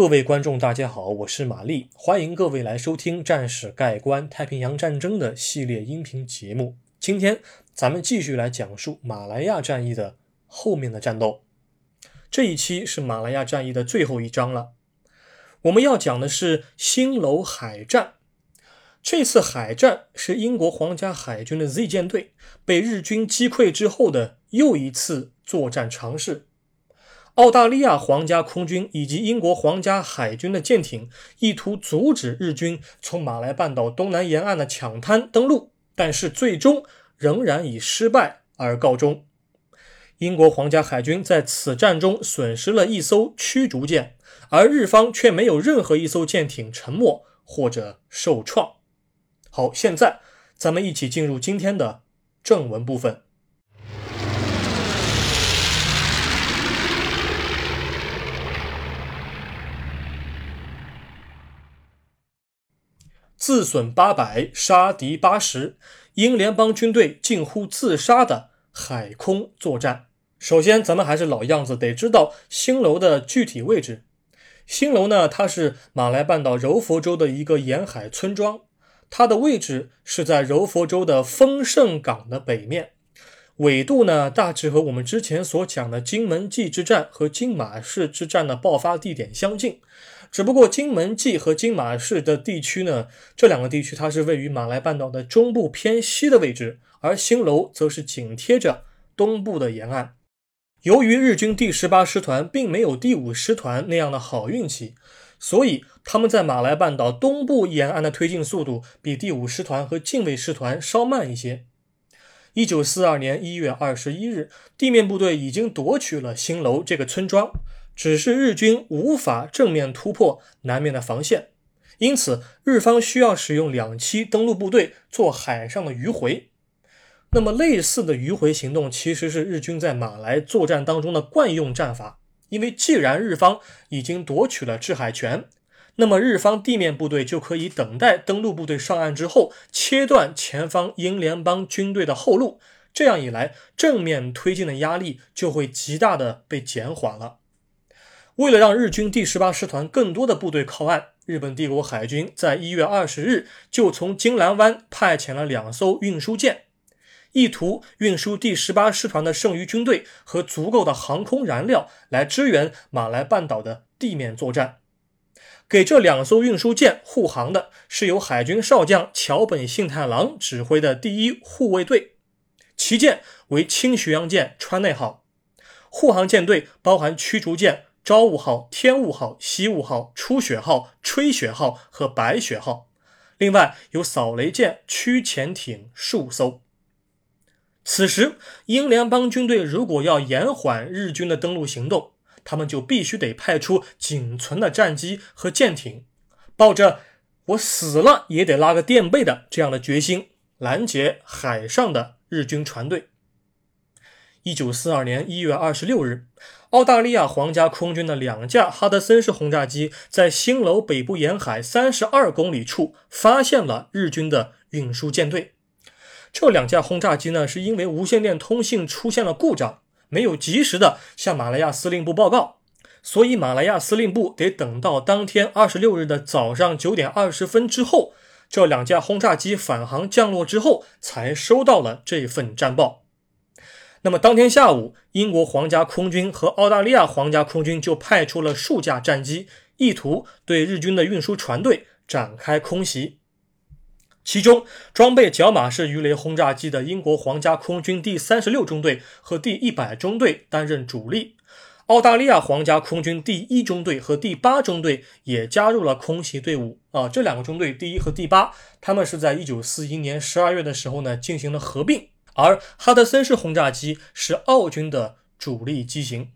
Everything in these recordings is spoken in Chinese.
各位观众，大家好，我是玛丽，欢迎各位来收听《战史概观太平洋战争》的系列音频节目。今天咱们继续来讲述马来亚战役的后面的战斗。这一期是马来亚战役的最后一章了，我们要讲的是新楼海战。这次海战是英国皇家海军的 Z 舰队被日军击溃之后的又一次作战尝试。澳大利亚皇家空军以及英国皇家海军的舰艇意图阻止日军从马来半岛东南沿岸的抢滩登陆，但是最终仍然以失败而告终。英国皇家海军在此战中损失了一艘驱逐舰，而日方却没有任何一艘舰艇沉没或者受创。好，现在咱们一起进入今天的正文部分。自损八百，杀敌八十，英联邦军队近乎自杀的海空作战。首先，咱们还是老样子，得知道新楼的具体位置。新楼呢，它是马来半岛柔佛州的一个沿海村庄，它的位置是在柔佛州的丰盛港的北面，纬度呢大致和我们之前所讲的金门记之战和金马市之战的爆发地点相近。只不过金门记和金马市的地区呢，这两个地区它是位于马来半岛的中部偏西的位置，而新楼则是紧贴着东部的沿岸。由于日军第十八师团并没有第五师团那样的好运气，所以他们在马来半岛东部沿岸的推进速度比第五师团和近卫师团稍慢一些。一九四二年一月二十一日，地面部队已经夺取了新楼这个村庄。只是日军无法正面突破南面的防线，因此日方需要使用两栖登陆部队做海上的迂回。那么类似的迂回行动其实是日军在马来作战当中的惯用战法。因为既然日方已经夺取了制海权，那么日方地面部队就可以等待登陆部队上岸之后，切断前方英联邦军队的后路。这样一来，正面推进的压力就会极大的被减缓了。为了让日军第十八师团更多的部队靠岸，日本帝国海军在一月二十日就从金兰湾派遣了两艘运输舰，意图运输第十八师团的剩余军队和足够的航空燃料来支援马来半岛的地面作战。给这两艘运输舰护航的是由海军少将桥本信太郎指挥的第一护卫队，旗舰为轻巡洋舰川内号，护航舰队包含驱逐舰。朝雾号、天雾号、西雾号、初雪号、吹雪号和白雪号，另外有扫雷舰、驱潜艇数艘。此时，英联邦军队如果要延缓日军的登陆行动，他们就必须得派出仅存的战机和舰艇，抱着“我死了也得拉个垫背”的这样的决心，拦截海上的日军船队。一九四二年一月二十六日。澳大利亚皇家空军的两架哈德森式轰炸机在新楼北部沿海三十二公里处发现了日军的运输舰队。这两架轰炸机呢，是因为无线电通信出现了故障，没有及时的向马来亚司令部报告，所以马来亚司令部得等到当天二十六日的早上九点二十分之后，这两架轰炸机返航降落之后，才收到了这份战报。那么当天下午，英国皇家空军和澳大利亚皇家空军就派出了数架战机，意图对日军的运输船队展开空袭。其中，装备角马式鱼雷轰炸机的英国皇家空军第三十六中队和第一百中队担任主力，澳大利亚皇家空军第一中队和第八中队也加入了空袭队伍。啊，这两个中队，第一和第八，他们是在一九四一年十二月的时候呢进行了合并。而哈德森式轰炸机是澳军的主力机型。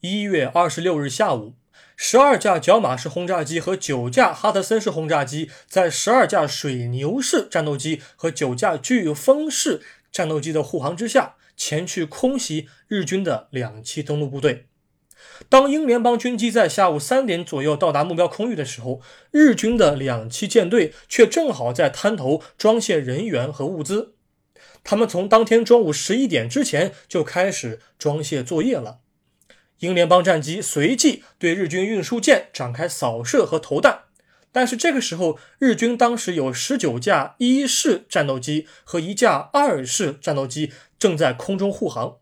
一月二十六日下午，十二架角马式轰炸机和九架哈德森式轰炸机，在十二架水牛式战斗机和九架飓风式战斗机的护航之下，前去空袭日军的两栖登陆部队。当英联邦军机在下午三点左右到达目标空域的时候，日军的两栖舰队却正好在滩头装卸人员和物资。他们从当天中午十一点之前就开始装卸作业了。英联邦战机随即对日军运输舰展开扫射和投弹。但是这个时候，日军当时有十九架一式战斗机和一架二式战斗机正在空中护航，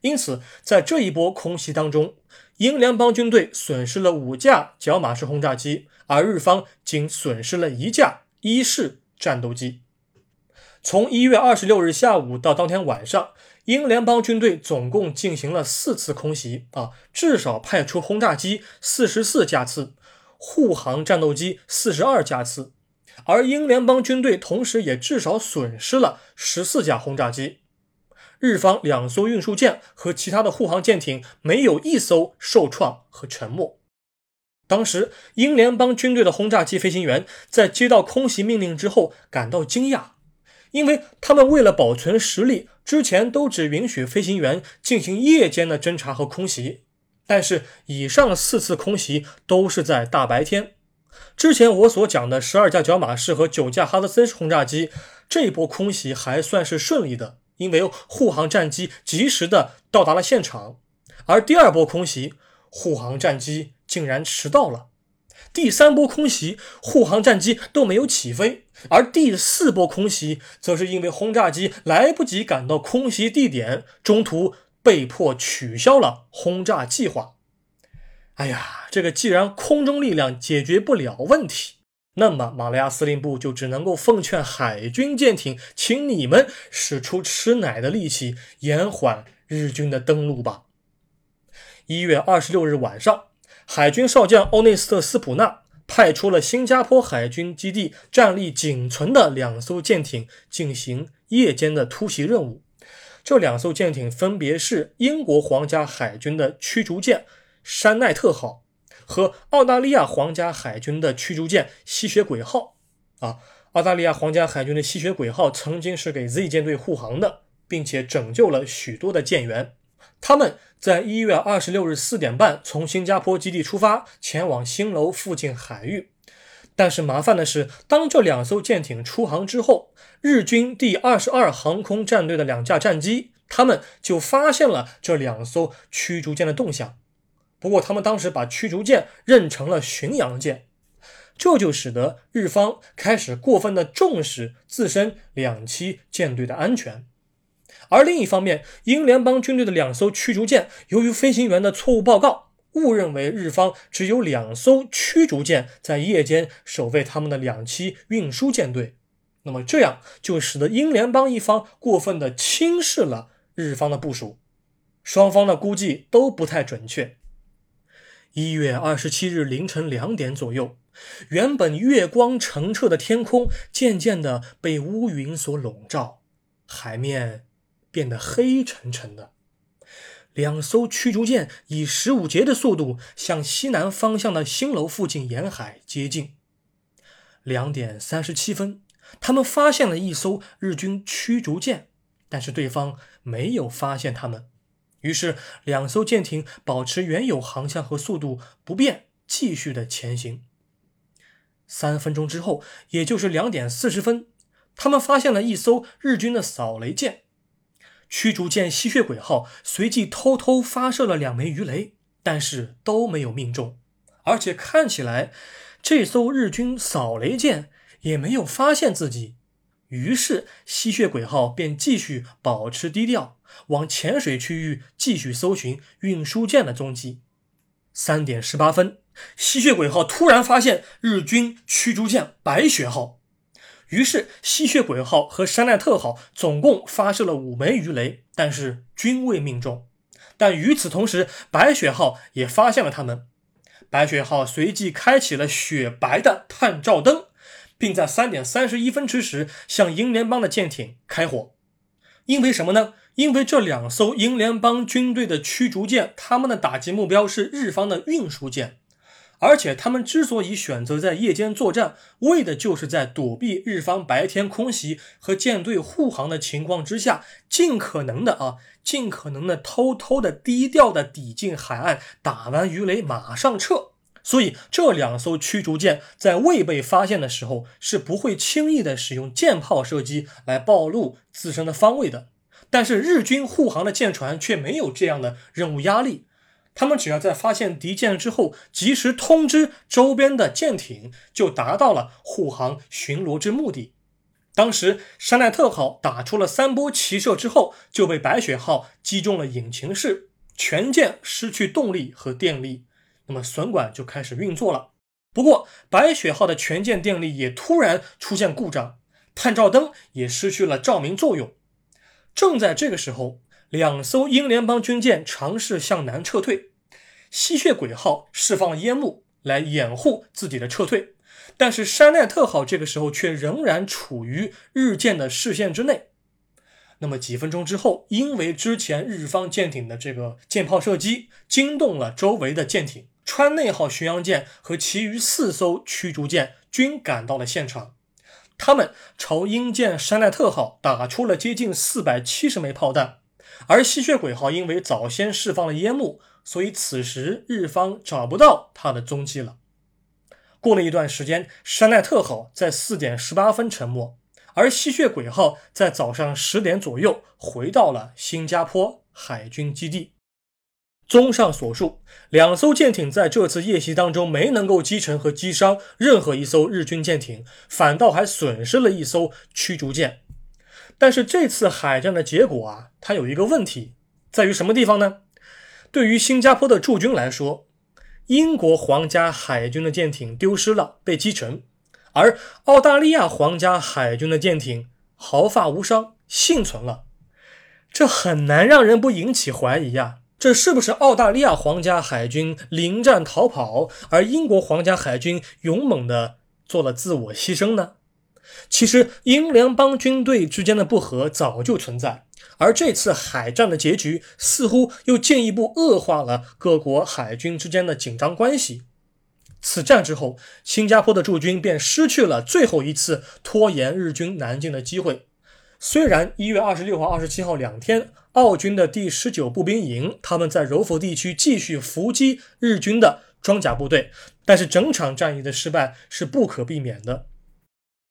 因此在这一波空袭当中，英联邦军队损失了五架角马式轰炸机，而日方仅损失了一架一式战斗机。从一月二十六日下午到当天晚上，英联邦军队总共进行了四次空袭，啊，至少派出轰炸机四十四架次。护航战斗机四十二架次，而英联邦军队同时也至少损失了十四架轰炸机。日方两艘运输舰和其他的护航舰艇没有一艘受创和沉没。当时，英联邦军队的轰炸机飞行员在接到空袭命令之后感到惊讶，因为他们为了保存实力，之前都只允许飞行员进行夜间的侦察和空袭。但是以上四次空袭都是在大白天。之前我所讲的十二架角马式和九架哈德森式轰炸机，这波空袭还算是顺利的，因为护航战机及时的到达了现场。而第二波空袭，护航战机竟然迟到了；第三波空袭，护航战机都没有起飞；而第四波空袭，则是因为轰炸机来不及赶到空袭地点，中途。被迫取消了轰炸计划。哎呀，这个既然空中力量解决不了问题，那么马来亚司令部就只能够奉劝海军舰艇，请你们使出吃奶的力气，延缓日军的登陆吧。一月二十六日晚上，海军少将欧内斯特·斯普纳派出了新加坡海军基地战力仅存的两艘舰艇进行夜间的突袭任务。这两艘舰艇分别是英国皇家海军的驱逐舰“山奈特号”和澳大利亚皇家海军的驱逐舰“吸血鬼号”。啊，澳大利亚皇家海军的“吸血鬼号”曾经是给 Z 舰队护航的，并且拯救了许多的舰员。他们在一月二十六日四点半从新加坡基地出发，前往新楼附近海域。但是麻烦的是，当这两艘舰艇出航之后，日军第二十二航空战队的两架战机，他们就发现了这两艘驱逐舰的动向。不过，他们当时把驱逐舰认成了巡洋舰，这就使得日方开始过分的重视自身两栖舰队的安全。而另一方面，英联邦军队的两艘驱逐舰由于飞行员的错误报告。误认为日方只有两艘驱逐舰在夜间守卫他们的两栖运输舰队，那么这样就使得英联邦一方过分的轻视了日方的部署，双方的估计都不太准确。一月二十七日凌晨两点左右，原本月光澄澈的天空渐渐的被乌云所笼罩，海面变得黑沉沉的。两艘驱逐舰以十五节的速度向西南方向的新楼附近沿海接近。两点三十七分，他们发现了一艘日军驱逐舰，但是对方没有发现他们。于是，两艘舰艇保持原有航向和速度不变，继续的前行。三分钟之后，也就是两点四十分，他们发现了一艘日军的扫雷舰。驱逐舰“吸血鬼号”随即偷偷发射了两枚鱼雷，但是都没有命中，而且看起来这艘日军扫雷舰也没有发现自己。于是“吸血鬼号”便继续保持低调，往浅水区域继续搜寻运输舰的踪迹。三点十八分，“吸血鬼号”突然发现日军驱逐舰“白雪号”。于是，吸血鬼号和山奈特号总共发射了五枚鱼雷，但是均未命中。但与此同时，白雪号也发现了他们。白雪号随即开启了雪白的探照灯，并在三点三十一分之时向英联邦的舰艇开火。因为什么呢？因为这两艘英联邦军队的驱逐舰，他们的打击目标是日方的运输舰。而且他们之所以选择在夜间作战，为的就是在躲避日方白天空袭和舰队护航的情况之下，尽可能的啊，尽可能的偷偷的、低调的抵近海岸，打完鱼雷马上撤。所以这两艘驱逐舰在未被发现的时候，是不会轻易的使用舰炮射击来暴露自身的方位的。但是日军护航的舰船却没有这样的任务压力。他们只要在发现敌舰之后，及时通知周边的舰艇，就达到了护航巡逻之目的。当时山奈特号打出了三波齐射之后，就被白雪号击中了引擎室，全舰失去动力和电力，那么损管就开始运作了。不过，白雪号的全舰电力也突然出现故障，探照灯也失去了照明作用。正在这个时候，两艘英联邦军舰尝试向南撤退，吸血鬼号释放烟幕来掩护自己的撤退，但是山奈特号这个时候却仍然处于日舰的视线之内。那么几分钟之后，因为之前日方舰艇的这个舰炮射击惊动了周围的舰艇，川内号巡洋舰和其余四艘驱逐舰均赶到了现场。他们朝英舰山奈特号打出了接近四百七十枚炮弹，而吸血鬼号因为早先释放了烟幕，所以此时日方找不到它的踪迹了。过了一段时间，山奈特号在四点十八分沉没，而吸血鬼号在早上十点左右回到了新加坡海军基地。综上所述，两艘舰艇在这次夜袭当中没能够击沉和击伤任何一艘日军舰艇，反倒还损失了一艘驱逐舰。但是这次海战的结果啊，它有一个问题，在于什么地方呢？对于新加坡的驻军来说，英国皇家海军的舰艇丢失了，被击沉，而澳大利亚皇家海军的舰艇毫发无伤，幸存了。这很难让人不引起怀疑呀。这是不是澳大利亚皇家海军临战逃跑，而英国皇家海军勇猛地做了自我牺牲呢？其实，英联邦军队之间的不和早就存在，而这次海战的结局似乎又进一步恶化了各国海军之间的紧张关系。此战之后，新加坡的驻军便失去了最后一次拖延日军南进的机会。虽然一月二十六号、二十七号两天，澳军的第十九步兵营他们在柔佛地区继续伏击日军的装甲部队，但是整场战役的失败是不可避免的。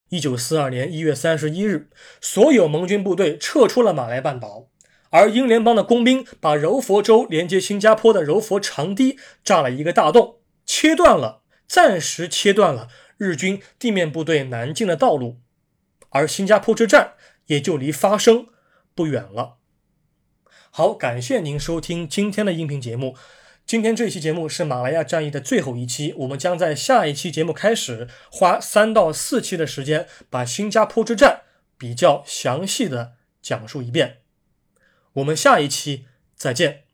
一九四二年一月三十一日，所有盟军部队撤出了马来半岛，而英联邦的工兵把柔佛州连接新加坡的柔佛长堤炸了一个大洞，切断了，暂时切断了日军地面部队南进的道路，而新加坡之战。也就离发生不远了。好，感谢您收听今天的音频节目。今天这期节目是马来亚战役的最后一期，我们将在下一期节目开始花三到四期的时间，把新加坡之战比较详细的讲述一遍。我们下一期再见。